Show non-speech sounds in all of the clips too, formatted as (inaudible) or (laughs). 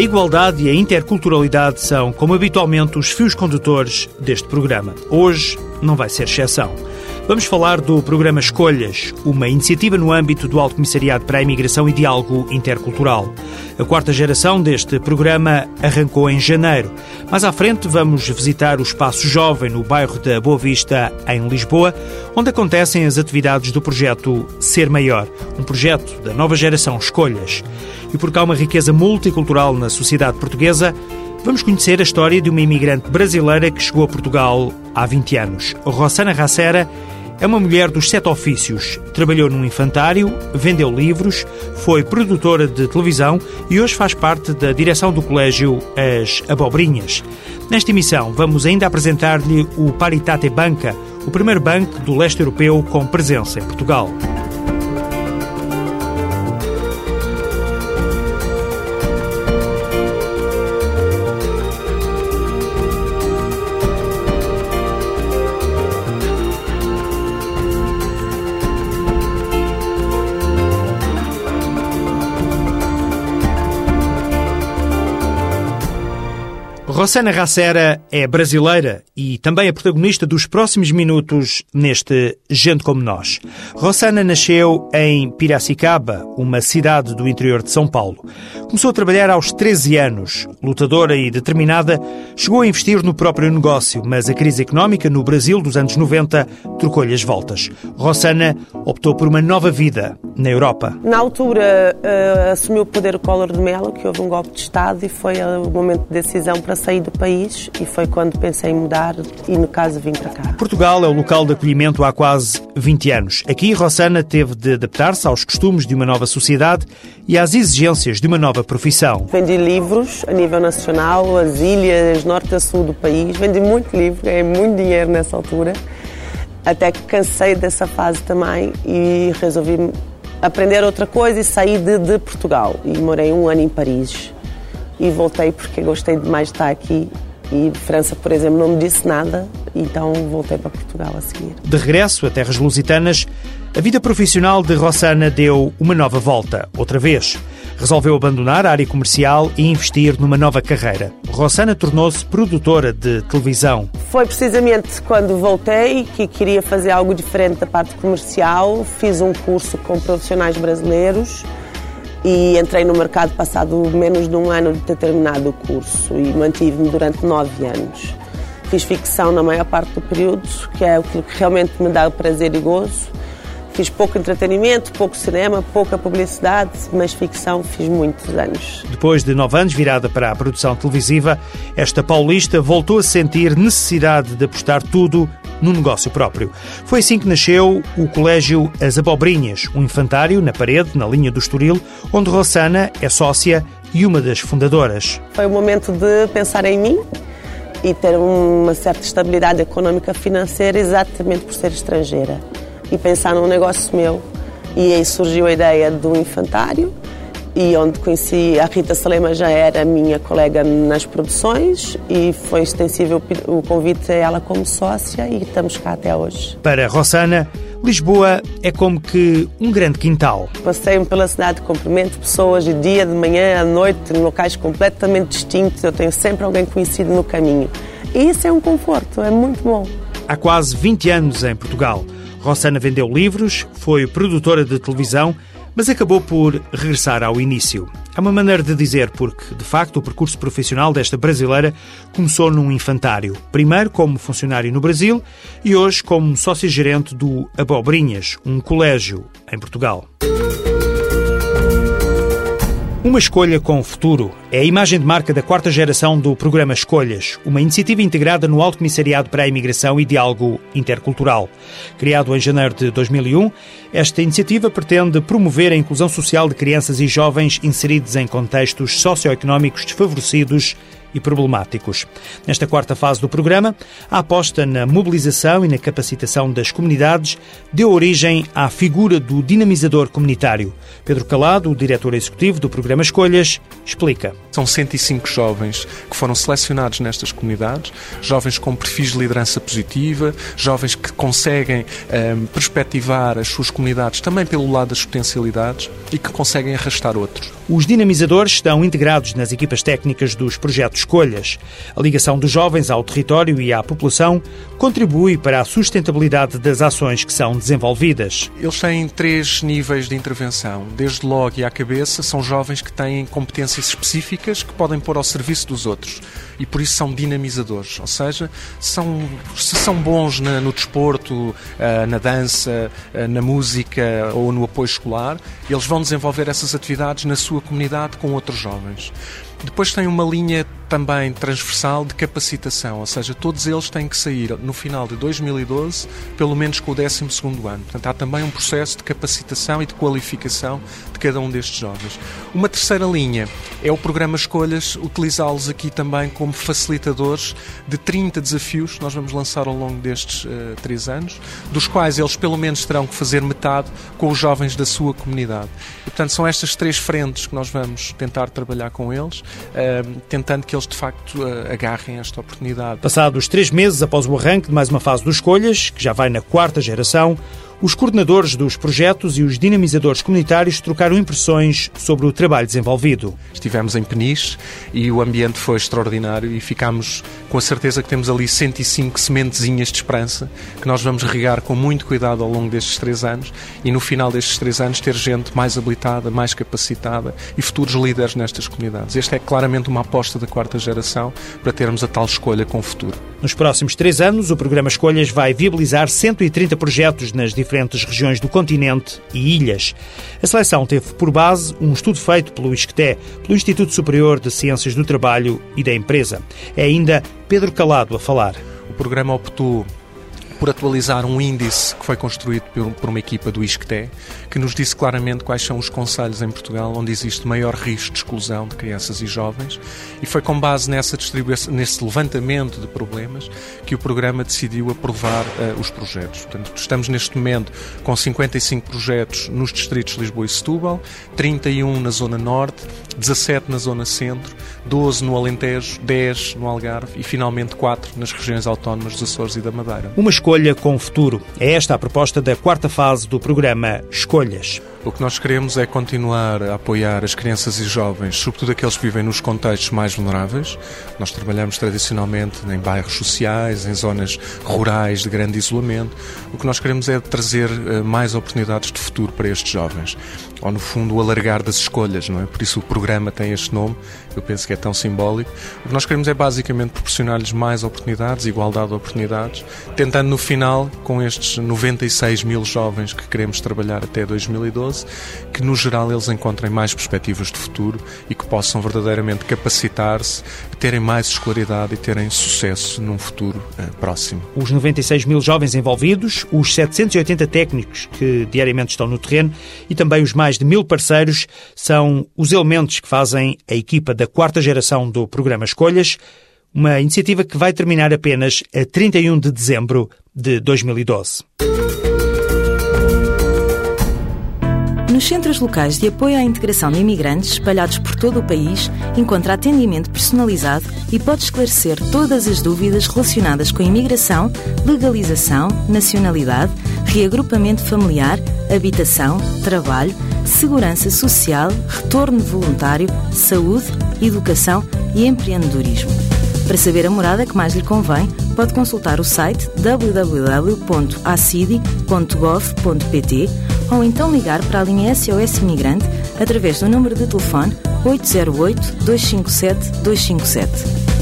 A igualdade e a interculturalidade são, como habitualmente, os fios condutores deste programa. Hoje não vai ser exceção. Vamos falar do programa Escolhas, uma iniciativa no âmbito do Alto Comissariado para a Imigração e Diálogo Intercultural. A quarta geração deste programa arrancou em janeiro. Mais à frente vamos visitar o Espaço Jovem no bairro da Boa Vista, em Lisboa, onde acontecem as atividades do projeto Ser Maior, um projeto da nova geração Escolhas. E porque há uma riqueza multicultural na sociedade portuguesa, Vamos conhecer a história de uma imigrante brasileira que chegou a Portugal há 20 anos. Rossana Racera é uma mulher dos sete ofícios. Trabalhou num infantário, vendeu livros, foi produtora de televisão e hoje faz parte da direção do colégio As Abobrinhas. Nesta emissão, vamos ainda apresentar-lhe o Paritate Banca, o primeiro banco do leste europeu com presença em Portugal. Rossana Racera é brasileira e também é protagonista dos próximos minutos neste Gente Como Nós. Rossana nasceu em Piracicaba, uma cidade do interior de São Paulo. Começou a trabalhar aos 13 anos. Lutadora e determinada, chegou a investir no próprio negócio, mas a crise económica no Brasil dos anos 90 trocou-lhe as voltas. Rossana optou por uma nova vida na Europa. Na altura, uh, assumiu o poder o Collor de Mello, que houve um golpe de Estado e foi o momento de decisão para sair saí do país e foi quando pensei em mudar e, no caso, vim para cá. Portugal é o local de acolhimento há quase 20 anos. Aqui, Rossana teve de adaptar-se aos costumes de uma nova sociedade e às exigências de uma nova profissão. Vendi livros a nível nacional, as ilhas, norte a sul do país. Vendi muito livro, ganhei muito dinheiro nessa altura. Até que cansei dessa fase também e resolvi aprender outra coisa e saí de, de Portugal. E morei um ano em Paris e voltei porque gostei demais de estar aqui e França, por exemplo, não me disse nada, então voltei para Portugal a seguir. De regresso a terras lusitanas, a vida profissional de Rossana deu uma nova volta, outra vez. Resolveu abandonar a área comercial e investir numa nova carreira. Rossana tornou-se produtora de televisão. Foi precisamente quando voltei que queria fazer algo diferente da parte comercial. Fiz um curso com profissionais brasileiros e entrei no mercado passado menos de um ano de ter terminado o curso e mantive-me durante nove anos. Fiz ficção na maior parte do período, que é aquilo que realmente me dá prazer e gozo. Fiz pouco entretenimento, pouco cinema, pouca publicidade, mas ficção fiz muitos anos. Depois de nove anos virada para a produção televisiva, esta paulista voltou a sentir necessidade de apostar tudo no negócio próprio. Foi assim que nasceu o Colégio As Abobrinhas, um infantário na parede, na linha do Estoril, onde Rossana é sócia e uma das fundadoras. Foi o momento de pensar em mim e ter uma certa estabilidade económica financeira exatamente por ser estrangeira e pensar num negócio meu. E aí surgiu a ideia do infantário e onde conheci a Rita Salema já era minha colega nas produções e foi extensível o convite a ela como sócia e estamos cá até hoje. Para Rossana, Lisboa é como que um grande quintal. Passei-me pela cidade, cumprimento pessoas de dia, de manhã, à noite, em locais completamente distintos. Eu tenho sempre alguém conhecido no caminho. E isso é um conforto, é muito bom. Há quase 20 anos em Portugal. Rossana vendeu livros, foi produtora de televisão, mas acabou por regressar ao início. É uma maneira de dizer porque, de facto, o percurso profissional desta brasileira começou num infantário. Primeiro como funcionário no Brasil e hoje como sócio-gerente do Abobrinhas, um colégio em Portugal. Uma escolha com futuro é a imagem de marca da quarta geração do programa Escolhas, uma iniciativa integrada no Alto Comissariado para a Imigração e Diálogo Intercultural. Criado em janeiro de 2001, esta iniciativa pretende promover a inclusão social de crianças e jovens inseridos em contextos socioeconómicos desfavorecidos e problemáticos. Nesta quarta fase do programa, a aposta na mobilização e na capacitação das comunidades deu origem à figura do dinamizador comunitário. Pedro Calado, o diretor executivo do programa Escolhas, explica. São 105 jovens que foram selecionados nestas comunidades, jovens com perfis de liderança positiva, jovens que conseguem um, ehm, perspectivar as suas comunidades também pelo lado das potencialidades e que conseguem arrastar outros. Os dinamizadores estão integrados nas equipas técnicas dos projetos Escolhas. A ligação dos jovens ao território e à população contribui para a sustentabilidade das ações que são desenvolvidas. Eles têm três níveis de intervenção. Desde logo e à cabeça, são jovens que têm competências específicas que podem pôr ao serviço dos outros e por isso são dinamizadores, ou seja, são, se são bons na, no desporto, eh, na dança, eh, na música ou no apoio escolar, eles vão desenvolver essas atividades na sua comunidade com outros jovens. Depois tem uma linha também transversal de capacitação, ou seja, todos eles têm que sair no final de 2012, pelo menos com o 12 ano. Portanto, há também um processo de capacitação e de qualificação de cada um destes jovens. Uma terceira linha é o programa Escolhas, utilizá-los aqui também como facilitadores de 30 desafios que nós vamos lançar ao longo destes uh, três anos, dos quais eles pelo menos terão que fazer metade com os jovens da sua comunidade. E, portanto, são estas três frentes que nós vamos tentar trabalhar com eles, uh, tentando que eles eles de facto agarrem esta oportunidade. Passados três meses após o arranque de mais uma fase dos Escolhas, que já vai na quarta geração, os coordenadores dos projetos e os dinamizadores comunitários trocaram impressões sobre o trabalho desenvolvido. Estivemos em Peniche e o ambiente foi extraordinário e ficámos com a certeza que temos ali 105 sementezinhas de esperança que nós vamos regar com muito cuidado ao longo destes três anos e no final destes três anos ter gente mais habilitada, mais capacitada e futuros líderes nestas comunidades. Esta é claramente uma aposta da quarta geração para termos a tal escolha com o futuro. Nos próximos três anos, o programa Escolhas vai viabilizar 130 projetos nas diferentes diferentes regiões do continente e ilhas. A seleção teve por base um estudo feito pelo ISCTE, pelo Instituto Superior de Ciências do Trabalho e da Empresa. É ainda Pedro Calado a falar. O programa optou por atualizar um índice que foi construído por, uma equipa do ISCTE, que nos disse claramente quais são os conselhos em Portugal onde existe maior risco de exclusão de crianças e jovens, e foi com base nessa distribuição, nesse levantamento de problemas que o programa decidiu aprovar uh, os projetos. Portanto, estamos neste momento com 55 projetos nos distritos de Lisboa e Setúbal, 31 na Zona Norte, 17 na Zona Centro, 12 no Alentejo, 10 no Algarve e finalmente 4 nas regiões autónomas dos Açores e da Madeira. Uma escolha com futuro. É esta a proposta da quarta fase do programa Escolhas. O que nós queremos é continuar a apoiar as crianças e jovens, sobretudo aqueles que vivem nos contextos mais vulneráveis. Nós trabalhamos tradicionalmente em bairros sociais, em zonas rurais de grande isolamento. O que nós queremos é trazer eh, mais oportunidades de futuro para estes jovens ou no fundo o alargar das escolhas, não é? Por isso o programa tem este nome, eu penso que é tão simbólico. O que nós queremos é basicamente proporcionar-lhes mais oportunidades, igualdade de oportunidades, tentando no final, com estes 96 mil jovens que queremos trabalhar até 2012, que no geral eles encontrem mais perspectivas de futuro e que possam verdadeiramente capacitar-se, terem mais escolaridade e terem sucesso num futuro uh, próximo. Os 96 mil jovens envolvidos, os 780 técnicos que diariamente estão no terreno e também os mais de mil parceiros são os elementos que fazem a equipa da quarta geração do programa Escolhas, uma iniciativa que vai terminar apenas a 31 de dezembro de 2012. Nos centros locais de apoio à integração de imigrantes espalhados por todo o país, encontra atendimento personalizado e pode esclarecer todas as dúvidas relacionadas com imigração, legalização, nacionalidade, reagrupamento familiar, habitação, trabalho, segurança social, retorno voluntário, saúde, educação e empreendedorismo. Para saber a morada que mais lhe convém, pode consultar o site www.acidi.gov.pt ou então ligar para a linha SOS Imigrante através do número de telefone 808 257 257.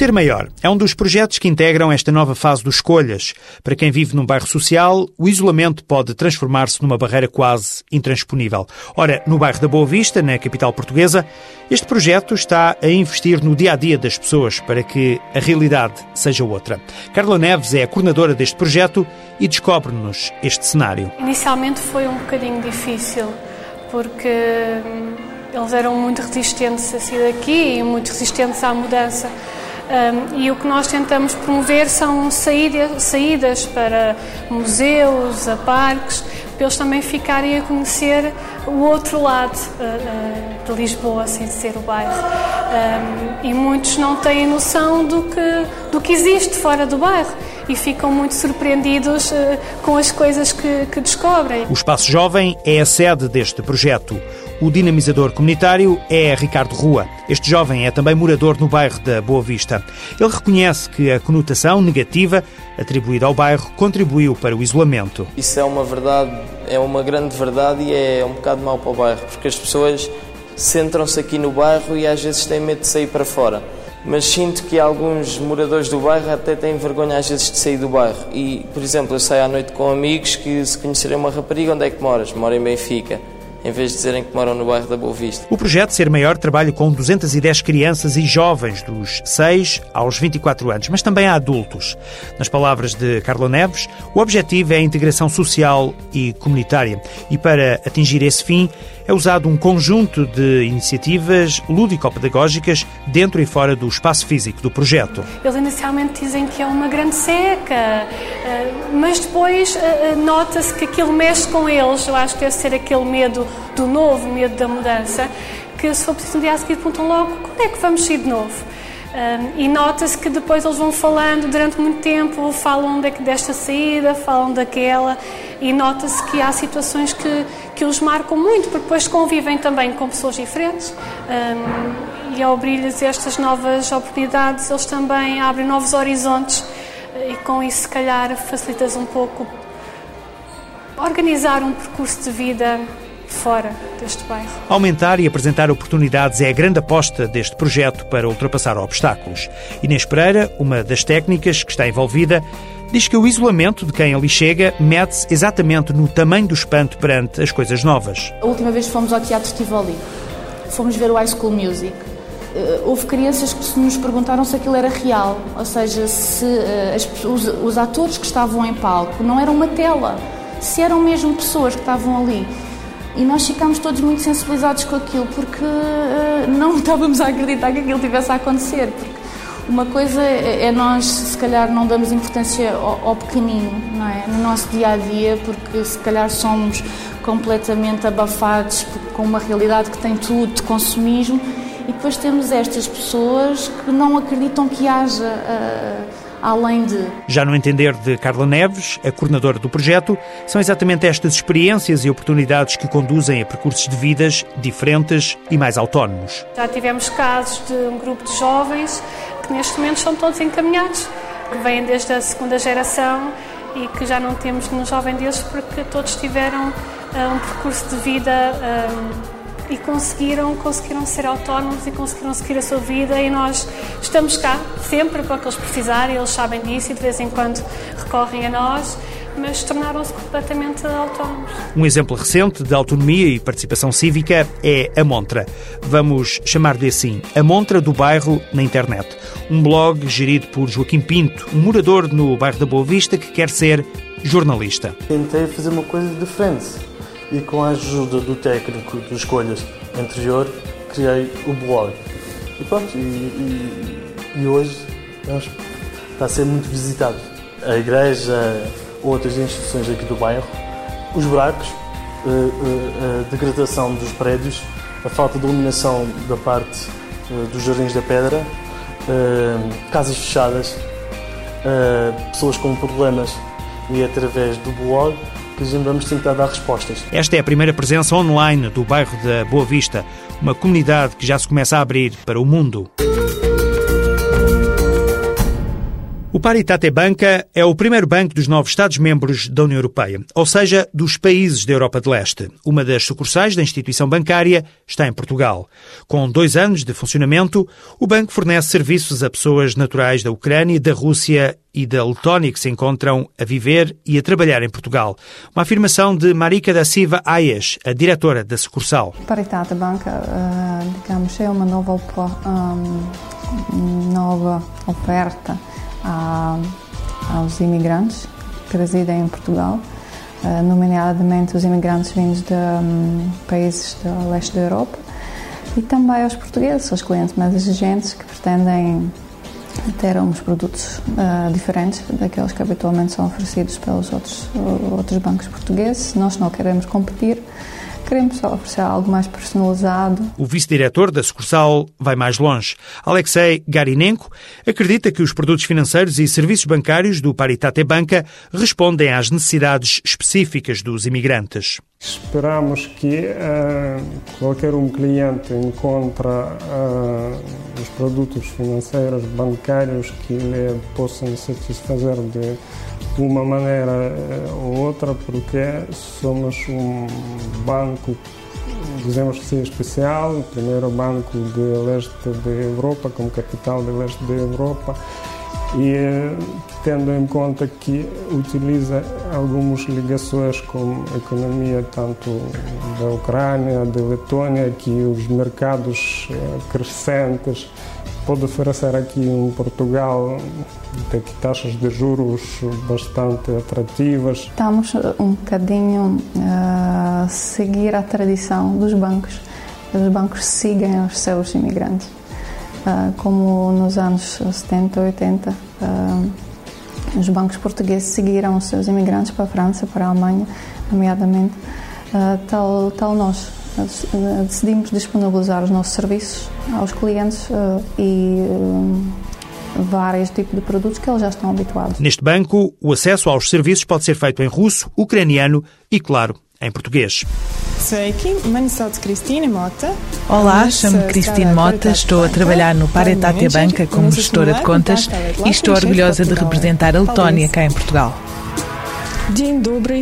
Ser Maior é um dos projetos que integram esta nova fase dos Escolhas. Para quem vive num bairro social, o isolamento pode transformar-se numa barreira quase intransponível. Ora, no bairro da Boa Vista, na capital portuguesa, este projeto está a investir no dia a dia das pessoas para que a realidade seja outra. Carla Neves é a coordenadora deste projeto e descobre-nos este cenário. Inicialmente foi um bocadinho difícil, porque hum, eles eram muito resistentes a sair daqui e muito resistentes à mudança. Um, e o que nós tentamos promover são saídas, saídas para museus, a parques, para eles também ficarem a conhecer o outro lado uh, uh, de Lisboa, sem ser o bairro. Um, e muitos não têm noção do que, do que existe fora do bairro e ficam muito surpreendidos uh, com as coisas que, que descobrem. O Espaço Jovem é a sede deste projeto. O dinamizador comunitário é Ricardo Rua. Este jovem é também morador no bairro da Boa Vista. Ele reconhece que a conotação negativa atribuída ao bairro contribuiu para o isolamento. Isso é uma verdade, é uma grande verdade e é um bocado mau para o bairro, porque as pessoas centram-se aqui no bairro e às vezes têm medo de sair para fora. Mas sinto que alguns moradores do bairro até têm vergonha às vezes de sair do bairro. E, por exemplo, eu saio à noite com amigos que se conhecerem uma rapariga, onde é que moras? Moro em Benfica em vez de dizerem que moram no bairro da Boa Vista. O projeto Ser Maior trabalha com 210 crianças e jovens dos 6 aos 24 anos, mas também há adultos. Nas palavras de Carla Neves, o objetivo é a integração social e comunitária. E para atingir esse fim, é usado um conjunto de iniciativas lúdico-pedagógicas dentro e fora do espaço físico do projeto. Eles inicialmente dizem que é uma grande seca, eh, mas depois eh, eh, nota-se que aquilo mexe com eles. Eu acho que deve ser aquele medo do novo, medo da mudança, que se for preciso um dia a seguir perguntam logo quando é que vamos sair de novo. Um, e nota-se que depois eles vão falando durante muito tempo, falam desta saída, falam daquela, e nota-se que há situações que, que os marcam muito, porque depois convivem também com pessoas diferentes, um, e ao abrir-lhes estas novas oportunidades, eles também abrem novos horizontes, e com isso, se calhar, facilitas um pouco organizar um percurso de vida fora deste bairro. Aumentar e apresentar oportunidades é a grande aposta deste projeto para ultrapassar obstáculos. Inês Pereira, uma das técnicas que está envolvida, diz que o isolamento de quem ali chega mete-se exatamente no tamanho do espanto perante as coisas novas. A última vez que fomos ao Teatro Tivoli, fomos ver o High School Music. Eh, houve crianças que nos perguntaram se aquilo era real, ou seja, se uh, as, os, os atores que estavam em palco não eram uma tela, se eram mesmo pessoas que estavam ali. E nós ficámos todos muito sensibilizados com aquilo, porque uh, não (laughs) estávamos a acreditar que aquilo tivesse a acontecer. Porque uma coisa é, é nós, se calhar, não damos importância ao, ao pequenino, não é? No nosso dia a dia, porque se calhar somos completamente abafados com uma realidade que tem tudo de consumismo, e depois temos estas pessoas que não acreditam que haja. Uh, além de. Já no entender de Carla Neves, a coordenadora do projeto, são exatamente estas experiências e oportunidades que conduzem a percursos de vidas diferentes e mais autónomos. Já tivemos casos de um grupo de jovens que neste momento são todos encaminhados, que vêm desde a segunda geração e que já não temos nenhum jovem desses porque todos tiveram uh, um percurso de vida. Uh, e conseguiram, conseguiram ser autónomos e conseguiram seguir a sua vida e nós estamos cá sempre para o que eles precisarem, eles sabem disso e de vez em quando recorrem a nós, mas tornaram-se completamente autónomos. Um exemplo recente de autonomia e participação cívica é a Montra. Vamos chamar-lhe assim, a Montra do Bairro na internet. Um blog gerido por Joaquim Pinto, um morador no bairro da Boa Vista que quer ser jornalista. Tentei fazer uma coisa diferente e com a ajuda do técnico de escolhas anterior criei o blog. E pronto, e, e, e hoje está a ser muito visitado. A igreja, outras instituições aqui do bairro, os buracos, a, eh, eh, a degradação dos prédios, a falta de iluminação da parte eh, dos Jardins da Pedra, casas fechadas, pessoas com problemas e através do blog que vamos tentar dar respostas. Esta é a primeira presença online do bairro da Boa Vista, uma comunidade que já se começa a abrir para o mundo. O Paritate Banca é o primeiro banco dos novos Estados-membros da União Europeia, ou seja, dos países da Europa de Leste. Uma das sucursais da instituição bancária está em Portugal. Com dois anos de funcionamento, o banco fornece serviços a pessoas naturais da Ucrânia, da Rússia e da Letónia que se encontram a viver e a trabalhar em Portugal. Uma afirmação de Marika da Silva Aias, a diretora da sucursal. Paritate Banca, eh, digamos, é uma nova, nova oferta a, aos imigrantes residem em Portugal, uh, nomeadamente os imigrantes vindos de um, países do leste da Europa. e também aos portugueses, aos clientes mais exigentes que pretendem ter uns produtos uh, diferentes daqueles que habitualmente são oferecidos pelos outros, outros bancos portugueses. Nós não queremos competir, queremos só oferecer algo mais personalizado. O vice-diretor da sucursal vai mais longe. Alexei Garinenko acredita que os produtos financeiros e serviços bancários do Paritate Banca respondem às necessidades específicas dos imigrantes. Esperamos que uh, qualquer um cliente encontre uh, os produtos financeiros bancários que lhe possam satisfazer de uma maneira eh, ou outra, porque somos um banco, dizemos que sim, especial, o primeiro banco de leste da Europa, como capital de leste da Europa, e eh, tendo em conta que utiliza algumas ligações com a economia tanto da Ucrânia, da Letônia, que os mercados eh, crescentes pode oferecer aqui em Portugal tem taxas de juros bastante atrativas. Estamos um bocadinho a uh, seguir a tradição dos bancos. Os bancos seguem os seus imigrantes. Uh, como nos anos 70, 80, uh, os bancos portugueses seguiram os seus imigrantes para a França, para a Alemanha, nomeadamente, uh, tal, tal nós decidimos disponibilizar os nossos serviços aos clientes e vários tipos de produtos que eles já estão habituados. Neste banco, o acesso aos serviços pode ser feito em russo, ucraniano e, claro, em português. Olá, chamo-me Cristine Mota, estou a trabalhar no Paretate Banca como gestora de contas e estou orgulhosa de representar a Letónia cá em Portugal.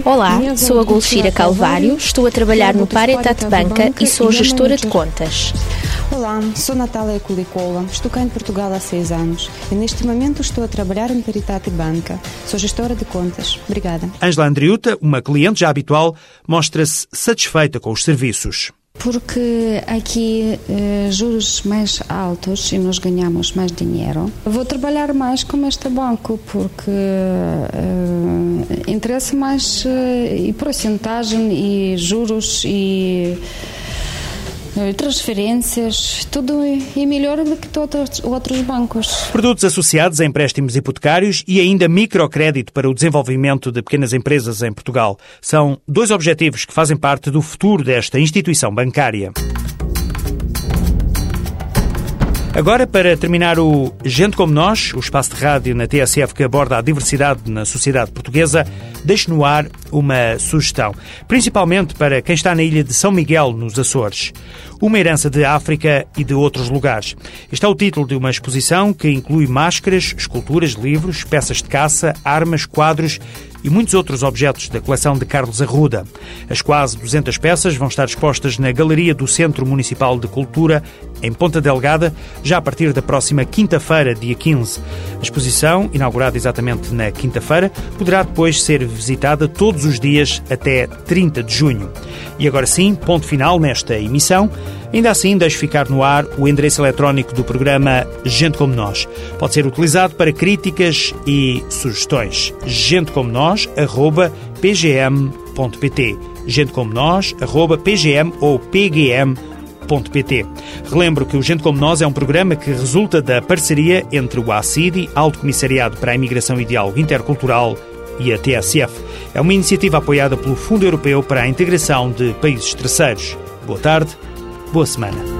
Olá, sou a Golfira Calvário, estou a trabalhar no Paretat Banca e sou gestora de contas. Olá, sou Natália Kulikova, estou cá em Portugal há seis anos e neste momento estou a trabalhar em Paritate Banca. Sou gestora de contas. Obrigada. Angela Andriuta, uma cliente já habitual, mostra-se satisfeita com os serviços porque aqui eh, juros mais altos e nós ganhamos mais dinheiro. Vou trabalhar mais com este banco porque eh, interessa mais eh, e porcentagem e juros e transferências, tudo é melhor do que todos outros bancos. Produtos associados a empréstimos hipotecários e ainda microcrédito para o desenvolvimento de pequenas empresas em Portugal. São dois objetivos que fazem parte do futuro desta instituição bancária. Agora, para terminar o Gente Como Nós, o espaço de rádio na TSF que aborda a diversidade na sociedade portuguesa, deixo no ar uma sugestão, principalmente para quem está na ilha de São Miguel, nos Açores. Uma herança de África e de outros lugares. Este é o título de uma exposição que inclui máscaras, esculturas, livros, peças de caça, armas, quadros e muitos outros objetos da coleção de Carlos Arruda. As quase 200 peças vão estar expostas na Galeria do Centro Municipal de Cultura, em Ponta Delgada, já a partir da próxima quinta-feira, dia 15. A exposição, inaugurada exatamente na quinta-feira, poderá depois ser visitada todos os dias até 30 de junho. E agora sim, ponto final nesta emissão. Ainda assim, deixo ficar no ar o endereço eletrónico do programa Gente Como Nós. Pode ser utilizado para críticas e sugestões. Gente Como Nós, pgm.pt. Gente Como Nós, pgm ou pgm.pt. Relembro que o Gente Como Nós é um programa que resulta da parceria entre o ACIDI, Alto Comissariado para a Imigração e Diálogo Intercultural, e a TSF. É uma iniciativa apoiada pelo Fundo Europeu para a Integração de Países Terceiros. Boa tarde boa semana.